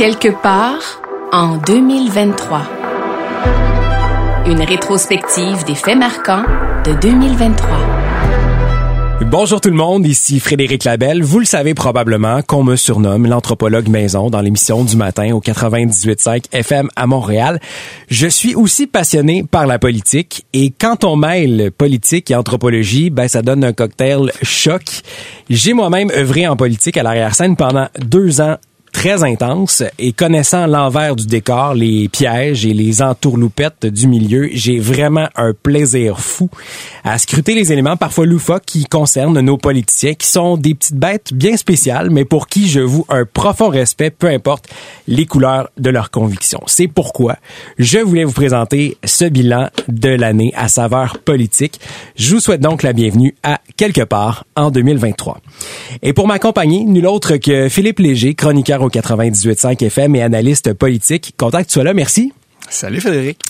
Quelque part en 2023. Une rétrospective des faits marquants de 2023. Bonjour tout le monde, ici Frédéric Labelle. Vous le savez probablement qu'on me surnomme l'anthropologue maison dans l'émission du matin au 98.5 FM à Montréal. Je suis aussi passionné par la politique et quand on mêle politique et anthropologie, ben ça donne un cocktail choc. J'ai moi-même œuvré en politique à l'arrière-scène pendant deux ans très intense et connaissant l'envers du décor, les pièges et les entourloupettes du milieu, j'ai vraiment un plaisir fou à scruter les éléments parfois loufoques qui concernent nos politiciens, qui sont des petites bêtes bien spéciales, mais pour qui je vous un profond respect, peu importe les couleurs de leurs convictions. C'est pourquoi je voulais vous présenter ce bilan de l'année à saveur politique. Je vous souhaite donc la bienvenue à Quelque part en 2023. Et pour m'accompagner, nul autre que Philippe Léger, chroniqueur au 98.5 FM et analyste politique. Content que tu sois là. Merci. Salut Frédéric.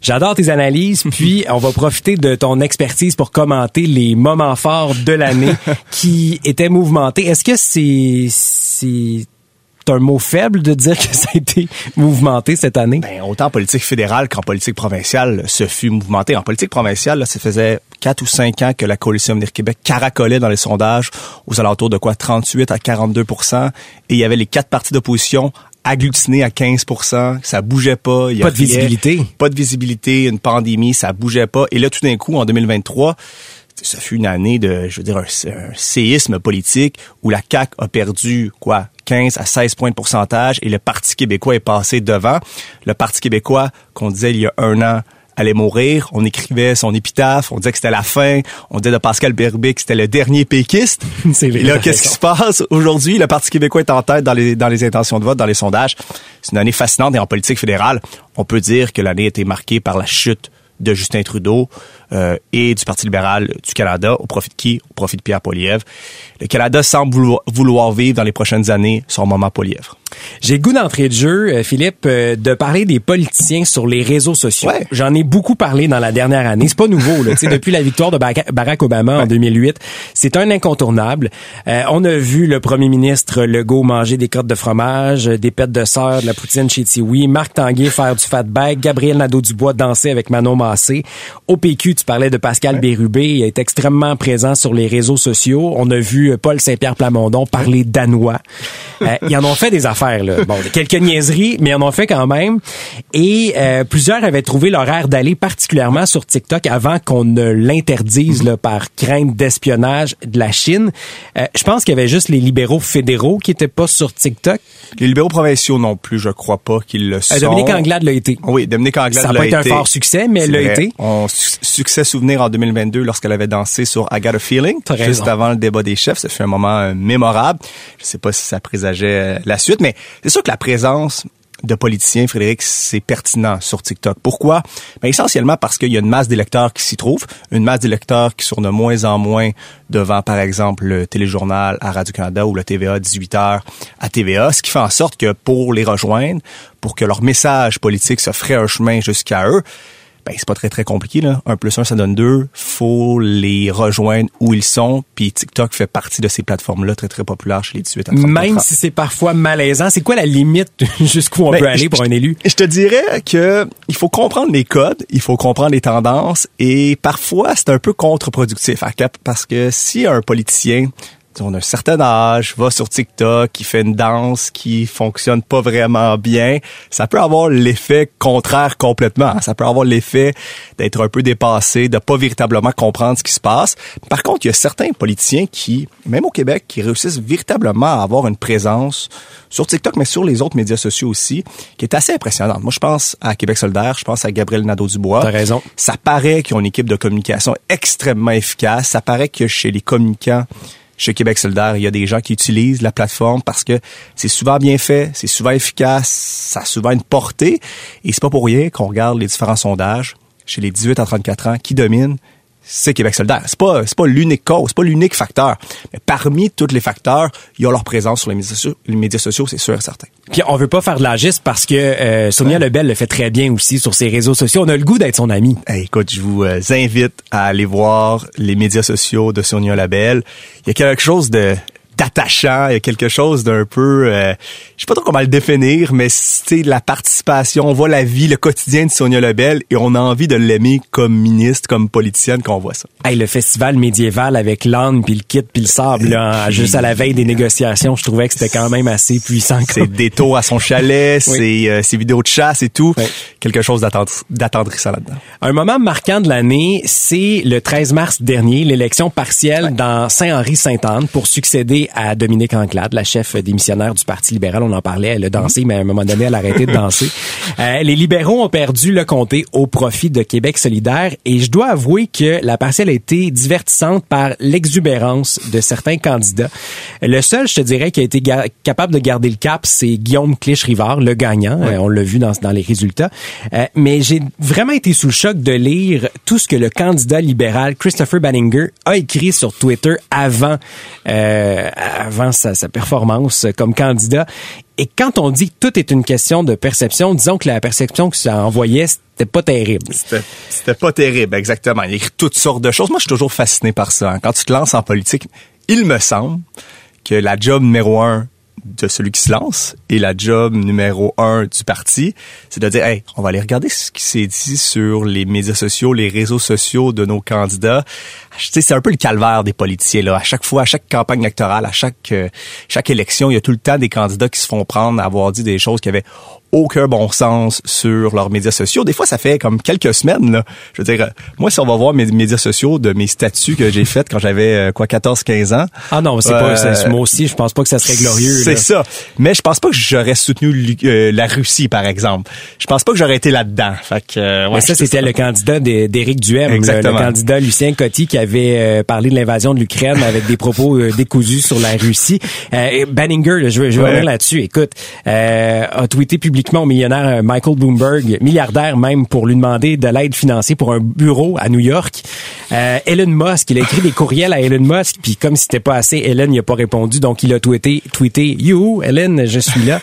J'adore tes analyses, puis on va profiter de ton expertise pour commenter les moments forts de l'année qui étaient mouvementés. Est-ce que c'est c'est un mot faible de dire que ça a été mouvementé cette année? Ben, autant en politique fédérale qu'en politique provinciale, ce fut mouvementé. En politique provinciale, là, ça faisait quatre ou cinq ans que la Coalition Avenir Québec caracolait dans les sondages aux alentours de quoi? 38 à 42 et il y avait les quatre partis d'opposition agglutinés à 15 ça bougeait pas. Il y pas de visibilité. Pas de visibilité, une pandémie, ça bougeait pas. Et là, tout d'un coup, en 2023, ça fut une année de, je veux dire, un, un, séisme politique où la CAQ a perdu, quoi, 15 à 16 points de pourcentage et le Parti québécois est passé devant. Le Parti québécois, qu'on disait il y a un an, allait mourir. On écrivait son épitaphe, on disait que c'était la fin. On disait de Pascal Berbé que c'était le dernier péquiste. et là, qu'est-ce qui se passe? Aujourd'hui, le Parti québécois est en tête dans les, dans les intentions de vote, dans les sondages. C'est une année fascinante et en politique fédérale, on peut dire que l'année a été marquée par la chute de Justin Trudeau et du Parti libéral du Canada. Au profit de qui? Au profit de Pierre Poilievre. Le Canada semble vouloir, vivre dans les prochaines années son moment Poilievre. J'ai goût d'entrée de jeu, euh, Philippe, euh, de parler des politiciens sur les réseaux sociaux. J'en ai beaucoup parlé dans la dernière année. C'est pas nouveau. Là. depuis la victoire de Barack Obama en 2008, c'est un incontournable. Euh, on a vu le premier ministre Legault manger des crottes de fromage, des pêtes de sœur, de la poutine chez Tiwi, Marc Tanguay faire du fatback, Gabriel Nadeau-Dubois danser avec Manon Massé. Au PQ, tu parlais de Pascal Bérubé, il est extrêmement présent sur les réseaux sociaux. On a vu Paul Saint-Pierre Plamondon parler danois. ils en ont fait des affaires faire. Là. Bon, quelques niaiseries, mais on en fait quand même. Et euh, plusieurs avaient trouvé l'horaire d'aller particulièrement sur TikTok avant qu'on ne l'interdise là, par crainte d'espionnage de la Chine. Euh, je pense qu'il y avait juste les libéraux fédéraux qui étaient pas sur TikTok. Les libéraux provinciaux non plus, je crois pas qu'ils le euh, sont. Dominique Anglade l'a été. Oui, Dominique Anglade l'a été. Ça n'a pas été un fort succès, mais elle l'a été. On succès souvenir en 2022 lorsqu'elle avait dansé sur I Got a Feeling, juste avant le débat des chefs. Ça fait un moment mémorable. Je sais pas si ça présageait la suite, mais c'est sûr que la présence de politiciens, Frédéric, c'est pertinent sur TikTok. Pourquoi? Ben, essentiellement parce qu'il y a une masse d'électeurs qui s'y trouvent, une masse d'électeurs qui sont de moins en moins devant, par exemple, le téléjournal à Radio-Canada ou le TVA 18h à TVA, ce qui fait en sorte que pour les rejoindre, pour que leur message politique se ferait un chemin jusqu'à eux, ben, c'est pas très très compliqué là. Un plus un ça donne deux. Faut les rejoindre où ils sont. Puis TikTok fait partie de ces plateformes là très très populaires chez les 18 à Même si c'est parfois malaisant, c'est quoi la limite jusqu'où on ben, peut aller pour un élu? Je te dirais que il faut comprendre les codes, il faut comprendre les tendances et parfois c'est un peu contre-productif à cap parce que si un politicien on a un certain âge, va sur TikTok, qui fait une danse qui fonctionne pas vraiment bien, ça peut avoir l'effet contraire complètement. Ça peut avoir l'effet d'être un peu dépassé, de pas véritablement comprendre ce qui se passe. Par contre, il y a certains politiciens qui, même au Québec, qui réussissent véritablement à avoir une présence sur TikTok, mais sur les autres médias sociaux aussi, qui est assez impressionnante. Moi, je pense à Québec solidaire, je pense à Gabriel Nadeau-Dubois. T'as raison. Ça paraît qu'ils ont une équipe de communication extrêmement efficace. Ça paraît que chez les communicants, chez Québec solidaire, il y a des gens qui utilisent la plateforme parce que c'est souvent bien fait, c'est souvent efficace, ça a souvent une portée. Et c'est pas pour rien qu'on regarde les différents sondages chez les 18 à 34 ans qui dominent c'est Québec solidaire. C'est pas c'est pas l'unique cause, c'est pas l'unique facteur. Mais parmi tous les facteurs, il y a leur présence sur les médias sociaux, les médias sociaux, c'est sûr et certain. Puis on veut pas faire de l'agiste parce que euh, Sonia Lebel le fait très bien aussi sur ses réseaux sociaux. On a le goût d'être son ami. Hey, écoute, je vous euh, invite à aller voir les médias sociaux de Sonia Lebel. Il y a quelque chose de d'attachant, il y a quelque chose d'un peu, euh, je sais pas trop comment le définir, mais c'est la participation, on voit la vie, le quotidien de Sonia Lebel et on a envie de l'aimer comme ministre, comme politicienne quand on voit ça. Hey, le festival médiéval avec l'âne puis le kit puis le sable, là, juste à la veille des négociations, je trouvais que c'était quand même assez puissant. C'est des taux à son chalet, c'est euh, ses vidéos de chasse et tout, quelque chose d'attendrissant là-dedans. Un moment marquant de l'année, c'est le 13 mars dernier, l'élection partielle dans Saint-Henri-Sainte-Anne pour succéder à Dominique Anglade, la chef démissionnaire du Parti libéral. On en parlait, elle a dansé, mais à un moment donné, elle a arrêté de danser. Euh, les libéraux ont perdu le comté au profit de Québec solidaire et je dois avouer que la partielle a été divertissante par l'exubérance de certains candidats. Le seul, je te dirais, qui a été capable de garder le cap, c'est Guillaume Clich-Rivard, le gagnant. Euh, on l'a vu dans, dans les résultats. Euh, mais j'ai vraiment été sous le choc de lire tout ce que le candidat libéral Christopher Banninger a écrit sur Twitter avant euh, avant sa, performance comme candidat. Et quand on dit que tout est une question de perception, disons que la perception que ça envoyait, c'était pas terrible. C'était pas terrible, exactement. Il écrit toutes sortes de choses. Moi, je suis toujours fasciné par ça. Hein. Quand tu te lances en politique, il me semble que la job numéro un de celui qui se lance et la job numéro un du parti, c'est de dire, hey, on va aller regarder ce qui s'est dit sur les médias sociaux, les réseaux sociaux de nos candidats. C'est un peu le calvaire des politiciens là. À chaque fois, à chaque campagne électorale, à chaque euh, chaque élection, il y a tout le temps des candidats qui se font prendre à avoir dit des choses qui avaient aucun bon sens sur leurs médias sociaux. Des fois, ça fait comme quelques semaines. Là. Je veux dire, moi, si on va voir mes médias sociaux de mes statuts que j'ai faits quand j'avais euh, quoi 14-15 ans. Ah non, c'est pas euh, moi aussi. Je pense pas que ça serait glorieux. C'est ça. Mais je pense pas que j'aurais soutenu euh, la Russie, par exemple. Je pense pas que j'aurais été là-dedans. Fait que, ouais, ça, c'était le candidat d'Éric Duhem, le, le, candidat Lucien Coty qui avait parlé de l'invasion de l'Ukraine avec des propos décousus sur la Russie. Banninger, je vais revenir là-dessus. Écoute, a tweeté publiquement publiquement au millionnaire euh, Michael Bloomberg, milliardaire même, pour lui demander de l'aide financière pour un bureau à New York. Euh, Elon Musk, il a écrit des courriels à Elon Musk, puis comme c'était pas assez, Elon n'y a pas répondu, donc il a tweeté, tweeté You, Elon, je suis là.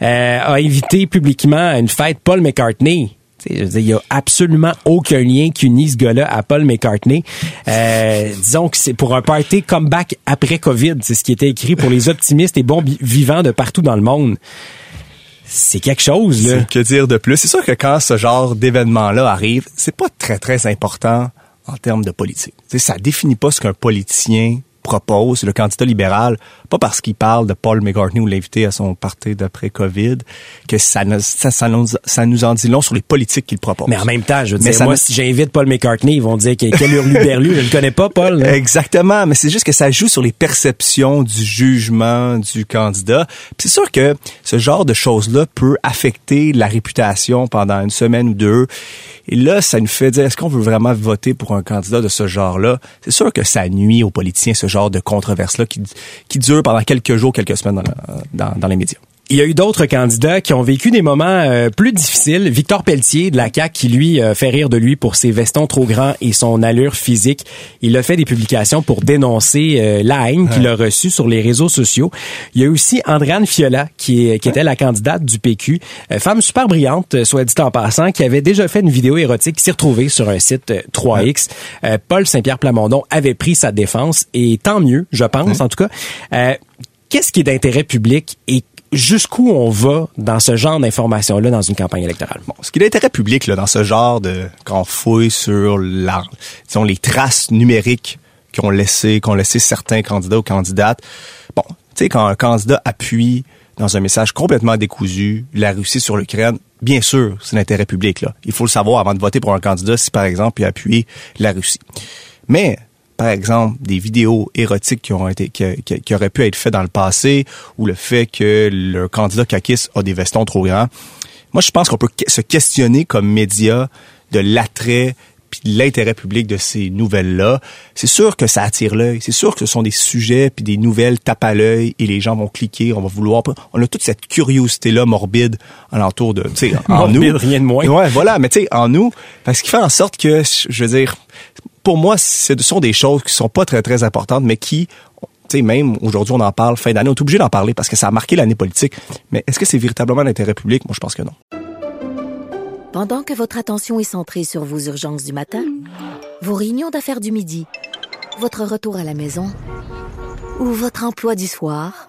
Euh, a invité publiquement à une fête Paul McCartney. Il n'y a absolument aucun lien qui unit ce gars-là à Paul McCartney. Euh, disons que c'est pour un party comeback après COVID. C'est ce qui était écrit pour les optimistes et bons vivants de partout dans le monde c'est quelque chose. Que dire de plus C'est sûr que quand ce genre d'événement-là arrive, c'est pas très très important en termes de politique. T'sais, ça définit pas ce qu'un politicien propose, le candidat libéral, pas parce qu'il parle de Paul McCartney ou l'invité à son parti d'après Covid, que ça, ça, ça, nous, ça nous en dit long sur les politiques qu'il propose. Mais en même temps, je veux dire, moi, si j'invite Paul McCartney, ils vont dire quel hurluberlu, je ne connais pas, Paul. Exactement, mais c'est juste que ça joue sur les perceptions du jugement du candidat. c'est sûr que ce genre de choses-là peut affecter la réputation pendant une semaine ou deux. Et là, ça nous fait dire, est-ce qu'on veut vraiment voter pour un candidat de ce genre-là? C'est sûr que ça nuit aux politiciens, ce genre de controverse-là qui, qui dure pendant quelques jours, quelques semaines dans, dans, les médias. Il y a eu d'autres candidats qui ont vécu des moments euh, plus difficiles. Victor Pelletier de la CAQ qui lui euh, fait rire de lui pour ses vestons trop grands et son allure physique. Il a fait des publications pour dénoncer euh, la haine qu'il a reçue sur les réseaux sociaux. Il y a aussi Andréane Fiola qui, qui était la candidate du PQ, femme super brillante, soit dit en passant, qui avait déjà fait une vidéo érotique qui s'est retrouvée sur un site 3X. Paul Saint-Pierre Plamondon avait pris sa défense et tant mieux, je pense en tout cas. Qu'est-ce qui est d'intérêt public et jusqu'où on va dans ce genre d'informations-là dans une campagne électorale? Bon, ce qui est d'intérêt public là, dans ce genre de quand on fouille sur la, disons, les traces numériques qu'ont laissé, qu'ont laissé certains candidats ou candidates. Bon, tu sais, quand un candidat appuie dans un message complètement décousu la Russie sur l'Ukraine, bien sûr, c'est l'intérêt public. Là. Il faut le savoir avant de voter pour un candidat si, par exemple, il appuie la Russie. Mais par exemple, des vidéos érotiques qui, ont été, qui, auraient pu être faites dans le passé ou le fait que le candidat Kakis a des vestons trop grands. Moi, je pense qu'on peut se questionner comme média de l'attrait puis l'intérêt public de ces nouvelles-là, c'est sûr que ça attire l'œil. C'est sûr que ce sont des sujets puis des nouvelles tapent à l'œil et les gens vont cliquer, on va vouloir. On a toute cette curiosité-là morbide alentour de, tu sais, en Morbide, nous. rien de moins. Ouais, voilà, mais tu sais, en nous, parce qu'il fait en sorte que, je veux dire, pour moi, ce sont des choses qui sont pas très très importantes, mais qui tu sais, même aujourd'hui, on en parle, fin d'année, on est obligé d'en parler parce que ça a marqué l'année politique. Mais est-ce que c'est véritablement l'intérêt public? Moi, je pense que non. Pendant que votre attention est centrée sur vos urgences du matin, vos réunions d'affaires du midi, votre retour à la maison ou votre emploi du soir,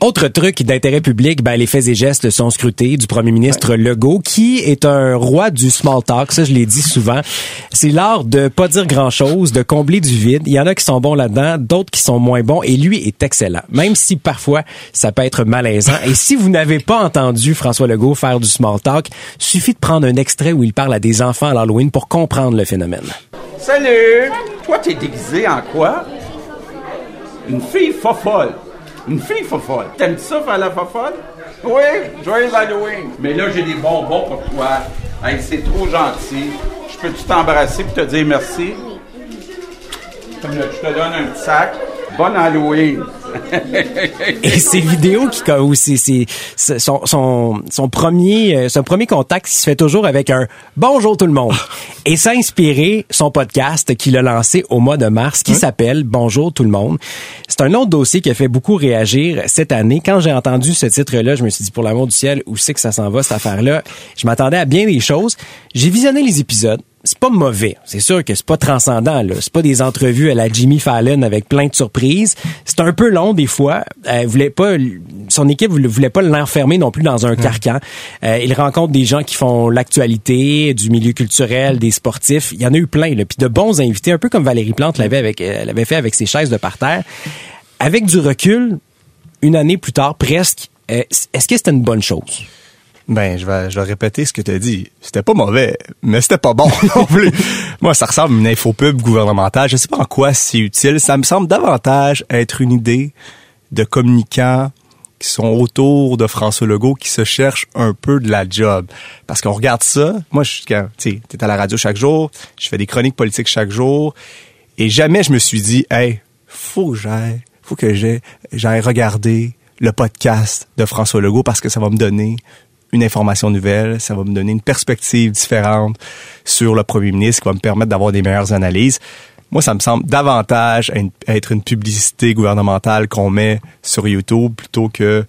Autre truc d'intérêt public, ben, les faits et gestes sont scrutés du premier ministre Legault, qui est un roi du small talk. Ça, je l'ai dit souvent. C'est l'art de pas dire grand chose, de combler du vide. Il y en a qui sont bons là-dedans, d'autres qui sont moins bons, et lui est excellent. Même si parfois, ça peut être malaisant. Et si vous n'avez pas entendu François Legault faire du small talk, suffit de prendre un extrait où il parle à des enfants à l'Halloween pour comprendre le phénomène. Salut! Toi, t'es déguisé en quoi? Une fille fofolle. Une fille fofolle. T'aimes ça faire la fofolle? Oui, joyeux Halloween. Mais là, j'ai des bonbons pour toi. Hey, c'est trop gentil. Je peux-tu t'embrasser pour te dire merci? Je te donne un sac. Bonne Halloween. Et ces vidéos qui c'est c'est c'est son, son son premier euh, son premier contact qui se fait toujours avec un bonjour tout le monde et ça a inspiré son podcast qu'il a lancé au mois de mars qui s'appelle Bonjour tout le monde. C'est un autre dossier qui a fait beaucoup réagir cette année. Quand j'ai entendu ce titre-là, je me suis dit pour l'amour du ciel où c'est que ça s'en va cette affaire-là? Je m'attendais à bien des choses. J'ai visionné les épisodes c'est pas mauvais. C'est sûr que c'est pas transcendant, là. C'est pas des entrevues à la Jimmy Fallon avec plein de surprises. C'est un peu long, des fois. Euh, voulait pas, son équipe voulait, voulait pas l'enfermer non plus dans un carcan. Euh, il rencontre des gens qui font l'actualité, du milieu culturel, des sportifs. Il y en a eu plein, là. Puis de bons invités, un peu comme Valérie Plante l'avait avec, euh, fait avec ses chaises de parterre. Avec du recul, une année plus tard, presque, euh, est-ce que c'était une bonne chose? Ben, je vais, je vais répéter ce que tu as dit. C'était pas mauvais, mais c'était pas bon non plus. Moi, ça ressemble à une infopub gouvernementale. Je sais pas en quoi c'est utile. Ça me semble davantage être une idée de communicants qui sont autour de François Legault qui se cherchent un peu de la job. Parce qu'on regarde ça. Moi, je suis, tu t'es à la radio chaque jour. Je fais des chroniques politiques chaque jour. Et jamais je me suis dit, hey, faut que j'aille, faut que j'aille regarder le podcast de François Legault parce que ça va me donner une information nouvelle, ça va me donner une perspective différente sur le premier ministre qui va me permettre d'avoir des meilleures analyses. Moi, ça me semble davantage être une publicité gouvernementale qu'on met sur YouTube plutôt que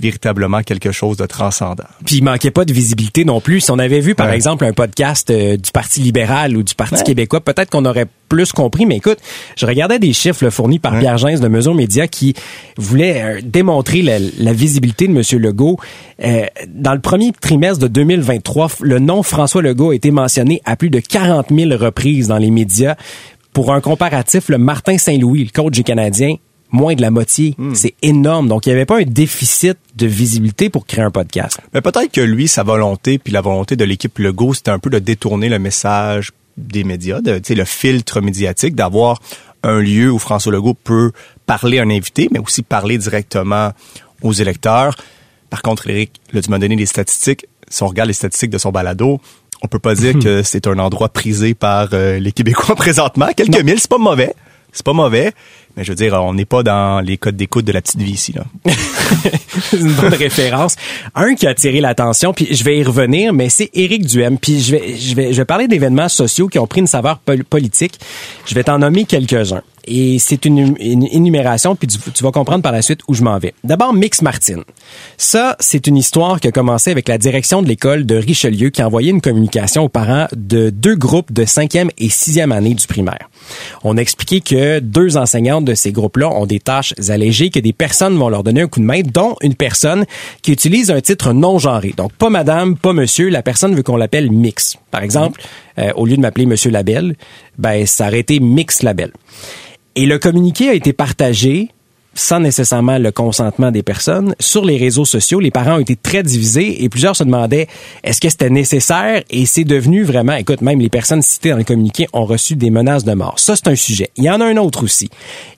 véritablement quelque chose de transcendant. Puis il manquait pas de visibilité non plus. Si on avait vu, par Ouais. exemple, un podcast euh, du Parti libéral ou du Parti québécois, peut-être qu'on aurait plus compris. Mais écoute, je regardais des chiffres là, fournis par Pierre Gens de Mesure Média qui voulaient euh, démontrer la, la visibilité de M. Legault. Euh, dans le premier trimestre de 2023, f- le nom François Legault a été mentionné à plus de 40 000 reprises dans les médias. Pour un comparatif, le Martin Saint-Louis, le coach du Canadien, moins de la moitié. C'est énorme. Donc, il n'y avait pas un déficit de visibilité pour créer un podcast. Mais peut-être que lui, sa volonté, puis la volonté de l'équipe Legault, c'était un peu de détourner le message des médias, de, tu sais, le filtre médiatique, d'avoir un lieu où François Legault peut parler à un invité, mais aussi parler directement aux électeurs. Par contre, Eric, là, tu m'as donné des statistiques. Si on regarde les statistiques de son balado, on peut pas dire que c'est un endroit prisé par euh, les Québécois présentement. Quelques mille, c'est pas mauvais. C'est pas mauvais. Je veux dire, on n'est pas dans les codes d'écoute de la petite vie ici, là. Une bonne référence. Un qui a attiré l'attention, puis je vais y revenir, mais c'est Éric Duhem. Puis je vais, je vais, je vais parler d'événements sociaux qui ont pris une saveur pol- politique. Je vais t'en nommer quelques-uns. Et c'est une, une énumération, puis tu, tu vas comprendre par la suite où je m'en vais. D'abord, Mix Martin. Ça, c'est une histoire qui a commencé avec la direction de l'école de Richelieu qui a envoyé une communication aux parents de deux groupes de cinquième et sixième année du primaire. On a expliqué que deux enseignantes ces groupes-là ont des tâches allégées, que des personnes vont leur donner un coup de main, dont une personne qui utilise un titre non genré. Donc, pas madame, pas monsieur, la personne veut qu'on l'appelle Mix. Par exemple, euh, au lieu de m'appeler monsieur Labelle, ben, ça aurait été Mix Labelle. Et le communiqué a été partagé sans nécessairement le consentement des personnes. Sur les réseaux sociaux, les parents ont été très divisés et plusieurs se demandaient est-ce que c'était nécessaire? Et c'est devenu vraiment, écoute, même les personnes citées dans le communiqué ont reçu des menaces de mort. Ça, c'est un sujet. Il y en a un autre aussi.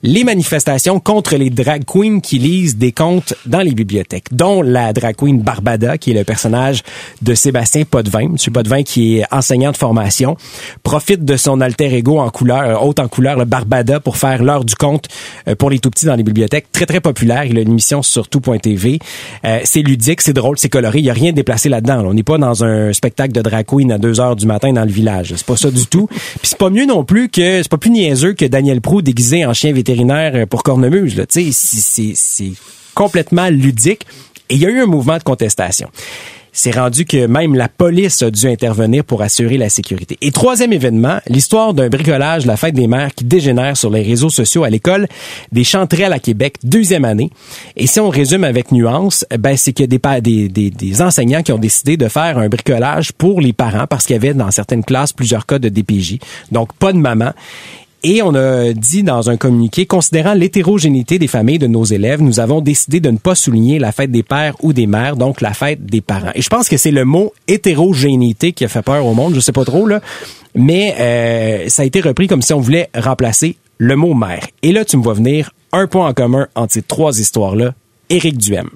Les manifestations contre les drag queens qui lisent des contes dans les bibliothèques, dont la drag queen Barbada, qui est le personnage de Sébastien Potvin. Monsieur Potvin, qui est enseignant de formation, profite de son alter ego en couleur, haute en couleur, le Barbada, pour faire l'heure du conte euh, pour les tout-petits dans les bibliothèques. Très, très populaire. Il a une émission sur tout.tv. Euh, c'est ludique, c'est drôle, c'est coloré. Il y a rien déplacé là-dedans. On n'est pas dans un spectacle de drag queen à 2 heures du matin dans le village. C'est pas ça du tout. Puis c'est pas mieux non plus que, c'est pas plus niaiseux que Daniel Prou déguisé en chien vétérinaire euh, pour cornemuse, là. Tu sais, c'est complètement ludique. Et il y a eu un mouvement de contestation c'est rendu que même la police a dû intervenir pour assurer la sécurité. Et troisième événement, l'histoire d'un bricolage, la fête des mères qui dégénère sur les réseaux sociaux à l'école des Chanterelles à Québec, deuxième année. Et si on résume avec nuance, ben c'est qu'il y a des, des, des, enseignants qui ont décidé de faire un bricolage pour les parents parce qu'il y avait dans certaines classes plusieurs cas de DPJ. Donc pas de maman. Et on a dit dans un communiqué, considérant l'hétérogénéité des familles de nos élèves, nous avons décidé de ne pas souligner la fête des pères ou des mères, donc la fête des parents. Et je pense que c'est le mot hétérogénéité qui a fait peur au monde, je sais pas trop là, mais euh, ça a été repris comme si on voulait remplacer le mot mère. Et là, tu me vois venir un point en commun entre ces trois histoires-là, Éric Duhem.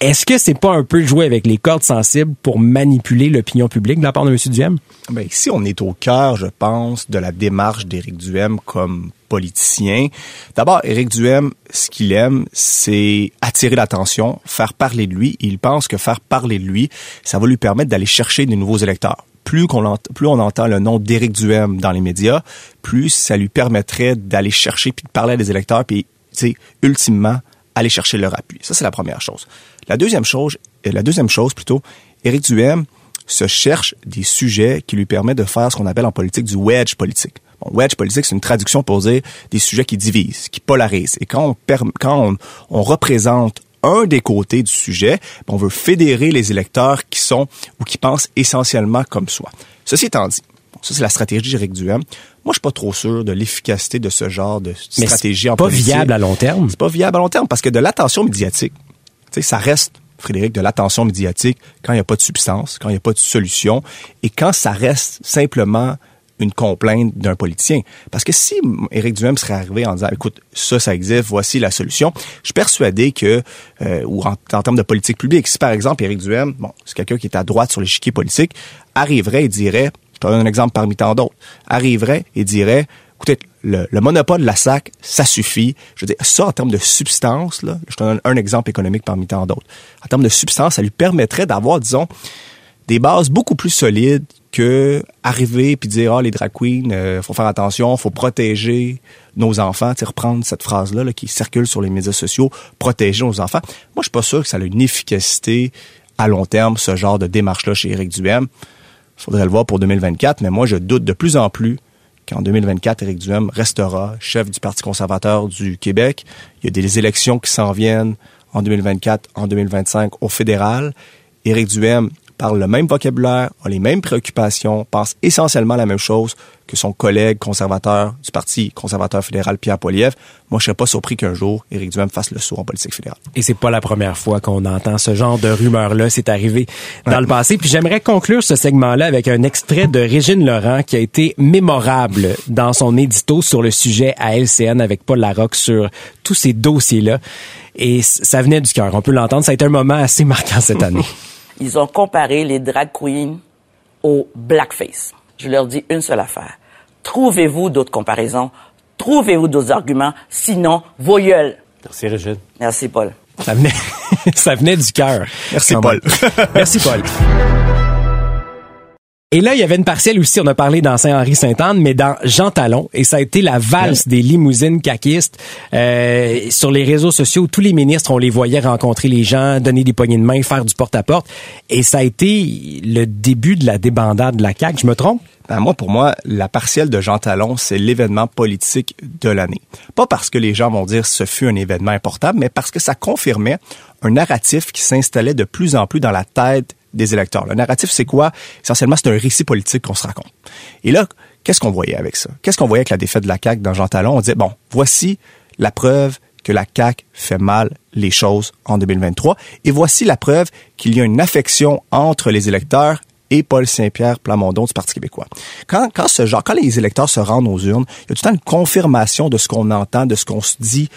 Est-ce que c'est pas un peu jouer avec les cordes sensibles pour manipuler l'opinion publique de la part de M. Duhem? Ben, ici, on est au cœur, je pense, de la démarche d'Éric Duhem comme politicien. D'abord, Éric Duhem, ce qu'il aime, c'est attirer l'attention, faire parler de lui. Il pense que faire parler de lui, ça va lui permettre d'aller chercher des nouveaux électeurs. Plus, qu'on plus on entend le nom d'Éric Duhem dans les médias, plus ça lui permettrait d'aller chercher puis de parler à des électeurs puis, tu sais, ultimement, aller chercher leur appui. Ça, c'est la première chose. La deuxième chose, euh, la deuxième chose plutôt, Éric Duhem se cherche des sujets qui lui permettent de faire ce qu'on appelle en politique du wedge politique. Bon, wedge politique, c'est une traduction pour dire des sujets qui divisent, qui polarisent. Et quand on, quand on, représente un des côtés du sujet, ben, on veut fédérer les électeurs qui sont ou qui pensent essentiellement comme soi. Ceci étant dit, ça c'est la stratégie d'Éric Duhem. Moi, je suis pas trop sûr de l'efficacité de ce genre de stratégie en politique. C'est pas viable à long terme. C'est pas viable à long terme parce que de l'attention médiatique, tu sais, ça reste Frédéric, de l'attention médiatique quand il n'y a pas de substance, quand il n'y a pas de solution et quand ça reste simplement une complainte d'un politicien. Parce que si Éric Duhem serait arrivé en disant, écoute, ça, ça existe, voici la solution, je suis persuadé que, euh, ou en, termes de politique publique, si par exemple Éric Duhem, bon, c'est quelqu'un qui est à droite sur l'échiquier politique, arriverait et dirait, je te donne un exemple parmi tant d'autres, arriverait et dirait, écoutez, le, monopole de la SAC, ça suffit. Je veux dire, ça, en termes de substance, là, je te donne un exemple économique parmi tant d'autres. En termes de substance, ça lui permettrait d'avoir, disons, des bases beaucoup plus solides que arriver puis dire ah les drag queens euh, faut faire attention faut protéger nos enfants tu reprendre cette phrase là, qui circule sur les médias sociaux protéger nos enfants moi je suis pas sûr que ça a une efficacité à long terme ce genre de démarche là chez Éric Duhem faudrait le voir pour 2024 mais moi je doute de plus en plus qu'en 2024, Éric Duhem restera chef du Parti conservateur du Québec. Il y a des élections qui s'en viennent en 2024, en 2025 au fédéral. Éric Duhem parle le même vocabulaire, a les mêmes préoccupations, pense essentiellement la même chose que son collègue conservateur du Parti conservateur fédéral, Pierre Poilievre. Moi, je serais pas surpris qu'un jour, Éric Duhem fasse le saut en politique fédérale. Et c'est pas la première fois qu'on entend ce genre de rumeurs-là. C'est arrivé dans le passé. Puis j'aimerais conclure ce segment-là avec un extrait de Régine Laurent qui a été mémorable dans son édito sur le sujet à LCN avec Paul Larocque sur tous ces dossiers-là. Et ça venait du cœur. On peut l'entendre. Ça a été un moment assez marquant cette année. Ils ont comparé les drag queens au blackface. Je leur dis une seule affaire. Trouvez-vous d'autres comparaisons, trouvez-vous d'autres arguments, sinon, vos gueules. Merci, Régine. Merci, Paul. Ça venait, ça venait du cœur. Merci, Paul. Merci, Paul. Et là, il y avait une partielle aussi, on a parlé dans Saint-Henri-Sainte-Anne, mais dans Jean Talon, et ça a été la valse des limousines caquistes. Euh, sur les réseaux sociaux, tous les ministres, on les voyait rencontrer les gens, donner des poignées de main, faire du porte-à-porte. Et ça a été le début de la débandade de la CAQ. Je me trompe? Ben moi, pour moi, la partielle de Jean Talon, c'est l'événement politique de l'année. Pas parce que les gens vont dire ce fut un événement important, mais parce que ça confirmait un narratif qui s'installait de plus en plus dans la tête des électeurs. Le narratif, c'est quoi? Essentiellement, c'est un récit politique qu'on se raconte. Et là, qu'est-ce qu'on voyait avec ça? Qu'est-ce qu'on voyait avec la défaite de la CAQ dans Jean Talon? On disait, bon, voici la preuve que la CAQ fait mal les choses en 2023. Et voici la preuve qu'il y a une affection entre les électeurs et Paul Saint-Pierre Plamondon du Parti québécois. Quand, quand ce genre, quand les électeurs se rendent aux urnes, il y a tout le temps une confirmation de ce qu'on entend, de ce qu'on se dit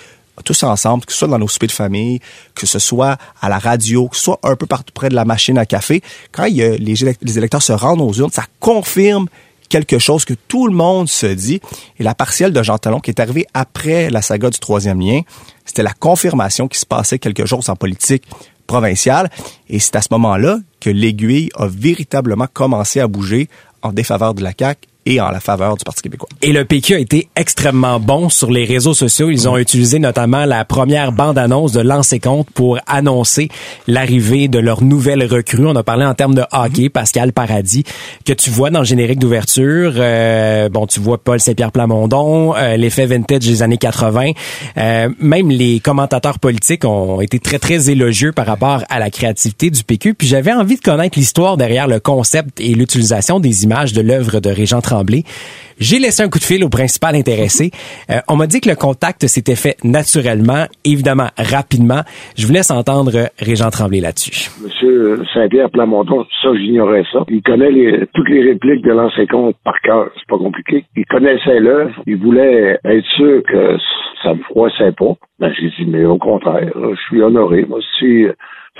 tous ensemble, que ce soit dans nos soupers de famille, que ce soit à la radio, que ce soit un peu partout près de la machine à café, quand les, les électeurs se rendent aux urnes, ça confirme quelque chose que tout le monde se dit. Et la partielle de Jean Talon, qui est arrivée après la saga du troisième lien, c'était la confirmation qu'il se passait quelque chose en politique provinciale. Et c'est à ce moment-là que l'aiguille a véritablement commencé à bouger en défaveur de la CAQ et en la faveur du Parti québécois. Et le PQ a été extrêmement bon sur les réseaux sociaux. Ils ont utilisé notamment la première bande-annonce de Lancer Compte pour annoncer l'arrivée de leur nouvelle recrue. On a parlé en termes de hockey, Pascal Paradis, que tu vois dans le générique d'ouverture. Euh, bon, tu vois Paul Saint-Pierre Plamondon, euh, l'effet vintage des années 80. Euh, même les commentateurs politiques ont été très, très élogieux par rapport à la créativité du PQ. Puis j'avais envie de connaître l'histoire derrière le concept et l'utilisation des images de l'œuvre de Régent Tremblay. J'ai laissé un coup de fil au principal intéressé. Euh, on m'a dit que le contact s'était fait naturellement, évidemment rapidement. Je vous laisse entendre euh, Régent Tremblay là-dessus. Monsieur Saint-Pierre Plamondon, ça, j'ignorais ça. Il connaît les- toutes les répliques de l'ancien compte par cœur. C'est pas compliqué. Il connaissait l'œuvre. Il voulait être sûr que ça me froissait pas. Ben, j'ai dit, mais au contraire, je suis honoré. Moi, si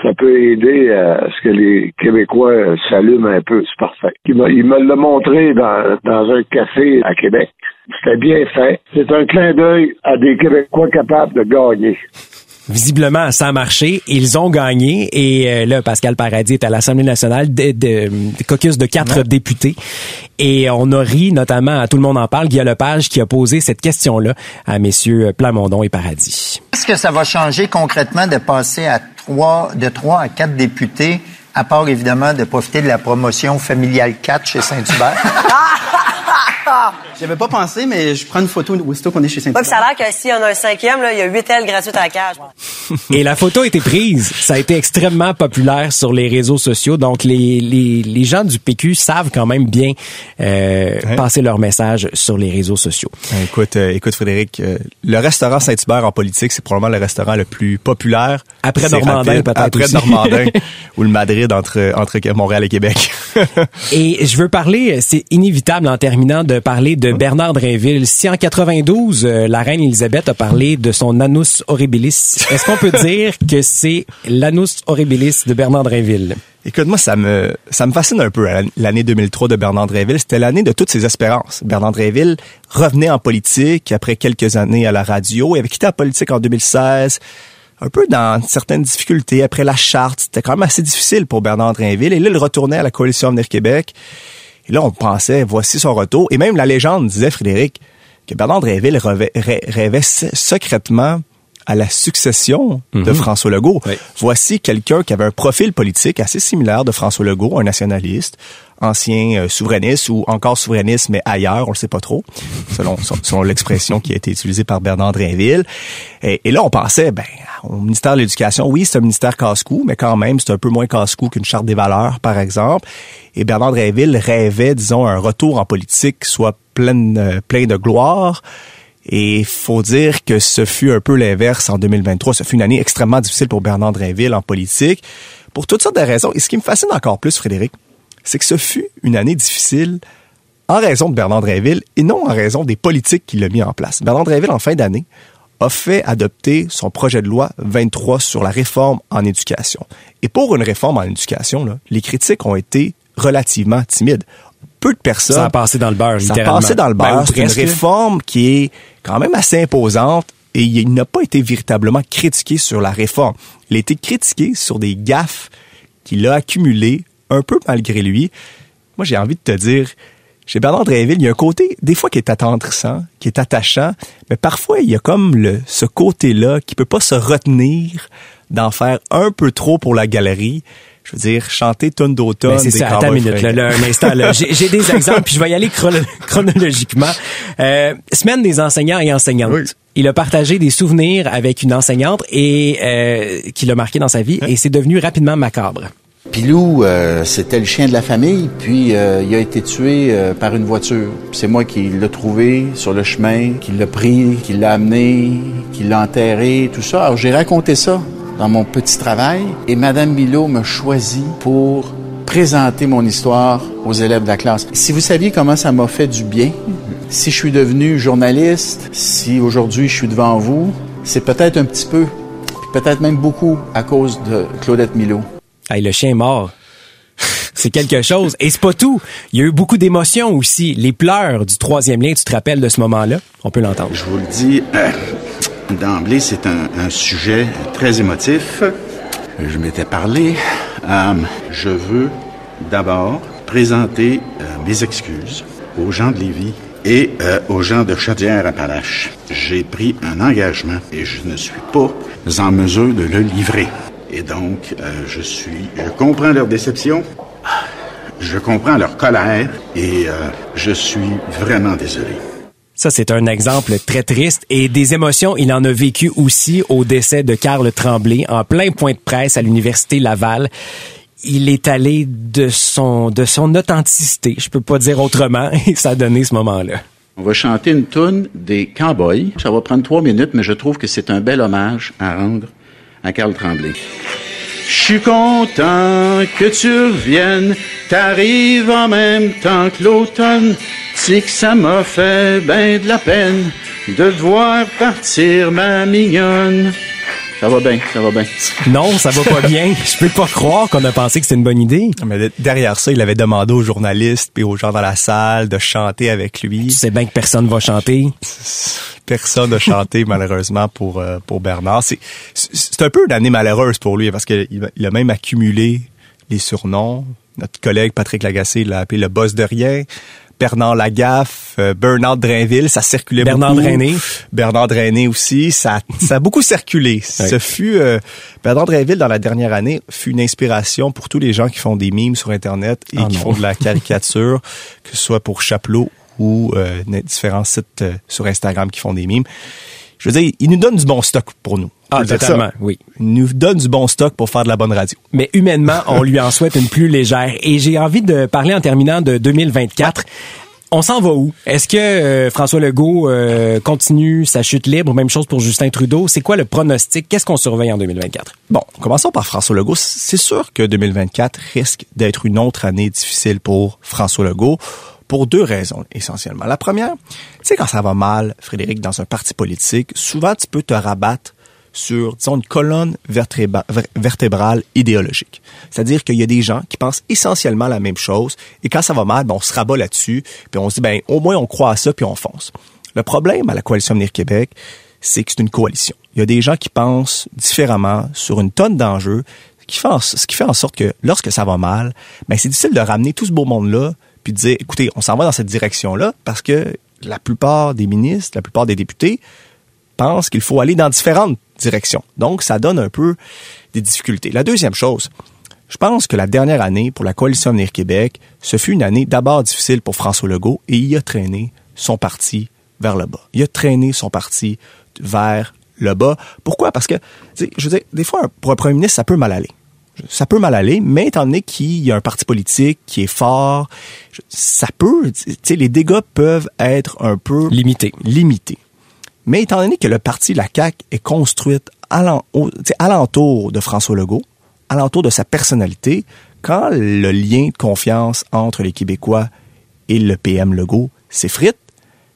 ça peut aider à ce que les Québécois s'allument un peu, c'est parfait. Il me l'a montré dans, dans un café à Québec. C'était bien fait. C'est un clin d'œil à des Québécois capables de gagner. Visiblement, ça a marché. Ils ont gagné. Et euh, là, Pascal Paradis est à l'Assemblée nationale de, de, de caucus de quatre députés. Et on a ri, notamment, à Tout le monde en parle, Guy Lepage qui a posé cette question-là à messieurs Plamondon et Paradis. Est-ce que ça va changer concrètement de passer à trois, de trois à quatre députés, à part évidemment de profiter de la promotion familiale 4 chez Saint-Hubert? J'avais pas pensé, mais je prends une photo aussitôt qu'on est chez Ouais, puis ça a l'air que s'il y en a un cinquième, là, il y a huit ailes gratuites à la cage. Et la photo a été prise. Ça a été extrêmement populaire sur les réseaux sociaux. Donc, les, les, les gens du PQ savent quand même bien euh, passer leur message sur les réseaux sociaux. Écoute, euh, écoute Frédéric, euh, le restaurant Saint-Hubert en politique, c'est probablement le restaurant le plus populaire. Après Normandin, peut-être Après aussi. Normandin ou le Madrid entre, entre Montréal et Québec. Et je veux parler, c'est inévitable en terminant de parler de Bernard Drinville. Si en 92, euh, la reine Elisabeth a parlé de son anus horribilis, est-ce qu'on peut dire que c'est l'anus horribilis de Bernard Drinville? Écoute, moi, ça me, ça me fascine un peu, hein, l'année 2003 de Bernard Drinville. C'était l'année de toutes ses espérances. Bernard Drinville revenait en politique après quelques années à la radio. Il avait quitté la politique en 2016, un peu dans certaines difficultés après la charte. C'était quand même assez difficile pour Bernard Drinville. Et là, il retournait à la coalition Avenir Québec. Et là, on pensait, voici son retour. Et même la légende disait, Frédéric, que Bernard Drinville rêvait, rê- rêvait se- secrètement à la succession de François Legault. Voici quelqu'un qui avait un profil politique assez similaire de François Legault, un nationaliste, ancien euh, souverainiste ou encore souverainiste, mais ailleurs, on le sait pas trop, selon, selon l'expression qui a été utilisée par Bernard Drinville. Et, et là, on pensait, ben, au ministère de l'Éducation, oui, c'est un ministère casse-cou, mais quand même, c'est un peu moins casse-cou qu'une charte des valeurs, par exemple. Et Bernard Drinville rêvait, disons, un retour en politique qui soit plein, euh, plein de gloire. Et faut dire que ce fut un peu l'inverse en 2023. Ce fut une année extrêmement difficile pour Bernard Drinville en politique, pour toutes sortes de raisons. Et ce qui me fascine encore plus, Frédéric, c'est que ce fut une année difficile en raison de Bernard Drinville et non en raison des politiques qu'il a mis en place. Bernard Drinville, en fin d'année, a fait adopter son projet de loi 23 sur la réforme en éducation. Et pour une réforme en éducation, les critiques ont été relativement timides. Peu de personnes... Ça a passé dans le beurre, Ça a littéralement. passé dans le Ben, beurre. C'est une réforme qui est quand même assez imposante et il n'a pas été véritablement critiqué sur la réforme. Il a été critiqué sur des gaffes qu'il a accumulées un peu malgré lui. Moi, j'ai envie de te dire, chez Bernard Drinville, il y a un côté, des fois, qui est attendrissant, qui est attachant, mais parfois, il y a comme le, ce côté-là qui peut pas se retenir d'en faire un peu trop pour la galerie. Je veux dire, chanter tonne d'automne. Ben, c'est des ça, attends une minute, là, un instant. là. J'ai des exemples, puis je vais y aller chrono- chronologiquement. Euh, semaine des enseignants et enseignantes. Il a partagé des souvenirs avec une enseignante et euh, qui l'a marqué dans sa vie, et c'est devenu rapidement macabre. Pilou, euh, c'était le chien de la famille, puis euh, il a été tué euh, par une voiture. C'est moi qui l'ai trouvé sur le chemin, qui l'a pris, qui l'a amené, qui l'a enterré, tout ça. Alors j'ai raconté ça dans mon petit travail et Madame Milo me choisit pour présenter mon histoire aux élèves de la classe. Si vous saviez comment ça m'a fait du bien, si je suis devenu journaliste, si aujourd'hui je suis devant vous, c'est peut-être un petit peu, peut-être même beaucoup à cause de Claudette Milo. Hey, le chien est mort. C'est quelque chose. Et c'est pas tout. Il y a eu beaucoup d'émotions aussi. Les pleurs du troisième lien, tu te rappelles de ce moment-là? On peut l'entendre. Je vous le dis, euh, d'emblée, c'est un, sujet très émotif. Je m'étais parlé. Euh, je veux d'abord présenter euh, mes excuses aux gens de Lévis et euh, aux gens de Chaudière-Appalaches. J'ai pris un engagement et je ne suis pas en mesure de le livrer. Et donc, je suis, je comprends leur déception, je comprends leur colère et je suis vraiment désolé. Ça, c'est un exemple très triste et des émotions, il en a vécu aussi au décès de Karl Tremblay en plein point de presse à l'université Laval. Il est allé de son de son authenticité, je peux pas dire autrement, et ça a donné ce moment-là. On va chanter une tune des Cowboys. Ça va prendre trois minutes, mais je trouve que c'est un bel hommage à rendre à Karl Tremblay. Je suis content que tu reviennes, t'arrives en même temps que l'automne. C'est que ça m'a fait ben de la peine de voir partir, ma mignonne. Ça va bien, ça va bien. Non, ça va pas bien. Je peux pas croire qu'on a pensé que c'était une bonne idée. Mais de- derrière ça, il avait demandé aux journalistes et aux gens dans la salle de chanter avec lui. Tu sais bien que personne va chanter. Personne n'a chanté malheureusement pour euh, pour Bernard. C'est un peu une année malheureuse pour lui parce qu'il il a même accumulé les surnoms. Notre collègue Patrick Lagacé l'a appelé le boss de rien. Bernard Lagaffe, euh, Bernard Drainville, ça circulait Bernard beaucoup. Drainé. Bernard Drainé aussi, ça, ça a beaucoup circulé. Ce fut euh, Bernard Drainville dans la dernière année fut une inspiration pour tous les gens qui font des mimes sur internet et Ah qui non. font de la caricature, que ce soit pour Chapelot ou euh, différents sites euh, sur Instagram qui font des mimes. Je veux dire, il nous donne du bon stock pour nous. Ah, totalement, oui. Il nous donne du bon stock pour faire de la bonne radio. Mais humainement, on lui en souhaite une plus légère. Et j'ai envie de parler en terminant de 2024. On s'en va où? Est-ce que euh, François Legault euh, continue sa chute libre? Même chose pour Justin Trudeau. C'est quoi le pronostic? Qu'est-ce qu'on surveille en 2024? Bon, commençons par François Legault. C'est sûr que 2024 risque d'être une autre année difficile pour François Legault pour deux raisons essentiellement. La première, tu sais quand ça va mal, Frédéric, dans un parti politique, souvent tu peux te rabattre sur, disons, une colonne vertébrale idéologique. C'est-à-dire qu'il y a des gens qui pensent essentiellement la même chose, et quand ça va mal, ben, on se rabat là-dessus, puis on se dit, ben, au moins on croit à ça, puis on fonce. Le problème à la Coalition Avenir Québec, c'est que c'est une coalition. Il y a des gens qui pensent différemment sur une tonne d'enjeux, ce qui fait en sorte que lorsque ça va mal, ben, c'est difficile de ramener tout ce beau monde-là, puis de dire, écoutez, on s'en va dans cette direction-là, parce que la plupart des ministres, la plupart des députés pensent qu'il faut aller dans différentes directions. Donc, ça donne un peu des difficultés. La deuxième chose, je pense que la dernière année pour la Coalition Avenir Québec, ce fut une année d'abord difficile pour François Legault et il a traîné son parti vers le bas. Il a traîné son parti vers le bas. Pourquoi? Parce que, je veux dire, des fois, pour un premier ministre, ça peut mal aller. Ça peut mal aller, mais étant donné qu'il y a un parti politique qui est fort, ça peut, tu sais, les dégâts peuvent être un peu Limité. limités. Mais étant donné que le parti, la CAQ, est construite alentour de François Legault, alentour de sa personnalité, quand le lien de confiance entre les Québécois et le PM Legault s'effrite,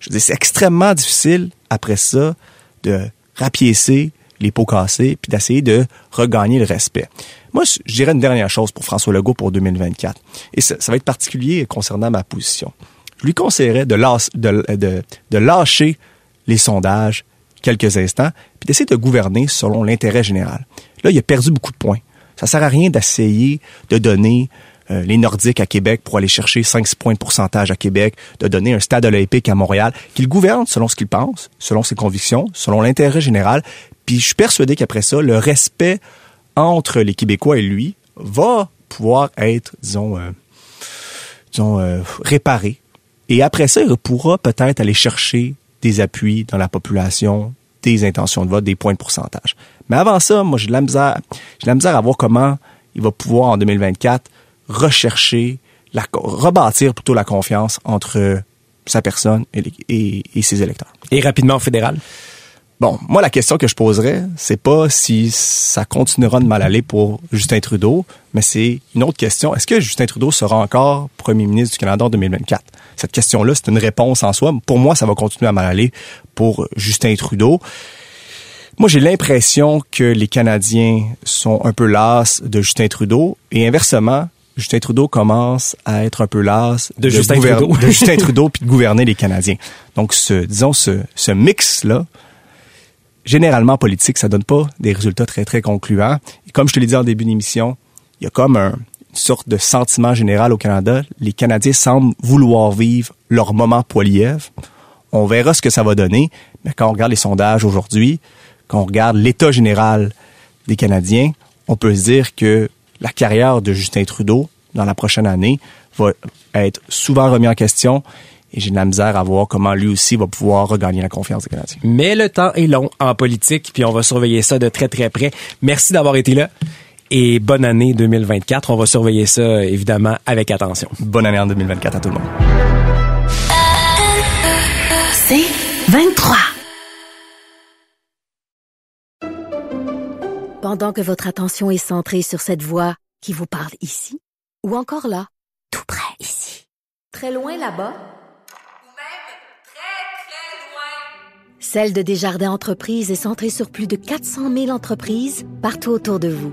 je dire, c'est extrêmement difficile après ça de rapiécer les pots cassés puis d'essayer de regagner le respect. Moi, je dirais une dernière chose pour François Legault pour 2024. Et ça, va être particulier concernant ma position. Je lui conseillerais de lâcher les sondages quelques instants puis d'essayer de gouverner selon l'intérêt général. Là, il a perdu beaucoup de points. Ça sert à rien d'essayer de donner euh, les Nordiques à Québec pour aller chercher 5 points de pourcentage à Québec, de donner un stade olympique à Montréal, qu'il gouverne selon ce qu'il pense, selon ses convictions, selon l'intérêt général. Puis je suis persuadé qu'après ça, le respect entre les Québécois et lui va pouvoir être, disons, euh, disons euh, réparé. Et après ça, il pourra peut-être aller chercher des appuis dans la population, des intentions de vote, des points de pourcentage. Mais avant ça, moi, j'ai de la misère, j'ai de la misère à voir comment il va pouvoir en 2024 rechercher, la, rebâtir plutôt la confiance entre sa personne et, les- et- et ses électeurs. Et rapidement au fédéral? Bon, moi, la question que je poserais, c'est pas si ça continuera de mal aller pour Justin Trudeau, mais c'est une autre question. Est-ce que Justin Trudeau sera encore premier ministre du Canada en 2024? Cette question-là, c'est une réponse en soi. Pour moi, ça va continuer à mal aller pour Justin Trudeau. Moi, j'ai l'impression que les Canadiens sont un peu las de Justin Trudeau et inversement, Justin Trudeau commence à être un peu las De Justin Trudeau. de Justin Trudeau puis de gouverner les Canadiens. Donc, ce, disons, ce, ce mix-là, généralement en politique, ça donne pas des résultats très, très concluants. Et comme je te l'ai dit en début d'émission, il y a comme un- sorte de sentiment général au Canada. Les Canadiens semblent vouloir vivre leur moment Poiliev. On verra ce que ça va donner, mais quand on regarde les sondages aujourd'hui, quand on regarde l'état général des Canadiens, on peut se dire que la carrière de Justin Trudeau dans la prochaine année va être souvent remis en question et j'ai de la misère à voir comment lui aussi va pouvoir regagner la confiance des Canadiens. Mais le temps est long en politique, puis on va surveiller ça de très très près. Merci d'avoir été là et bonne année 2024. On va surveiller ça évidemment avec attention. Bonne année en 2024 à tout le monde. C'est 23. Pendant que votre attention est centrée sur cette voix qui vous parle ici, ou encore là, tout près ici, très loin là-bas, Celle de Desjardins Entreprises est centrée sur plus de 400 000 entreprises partout autour de vous.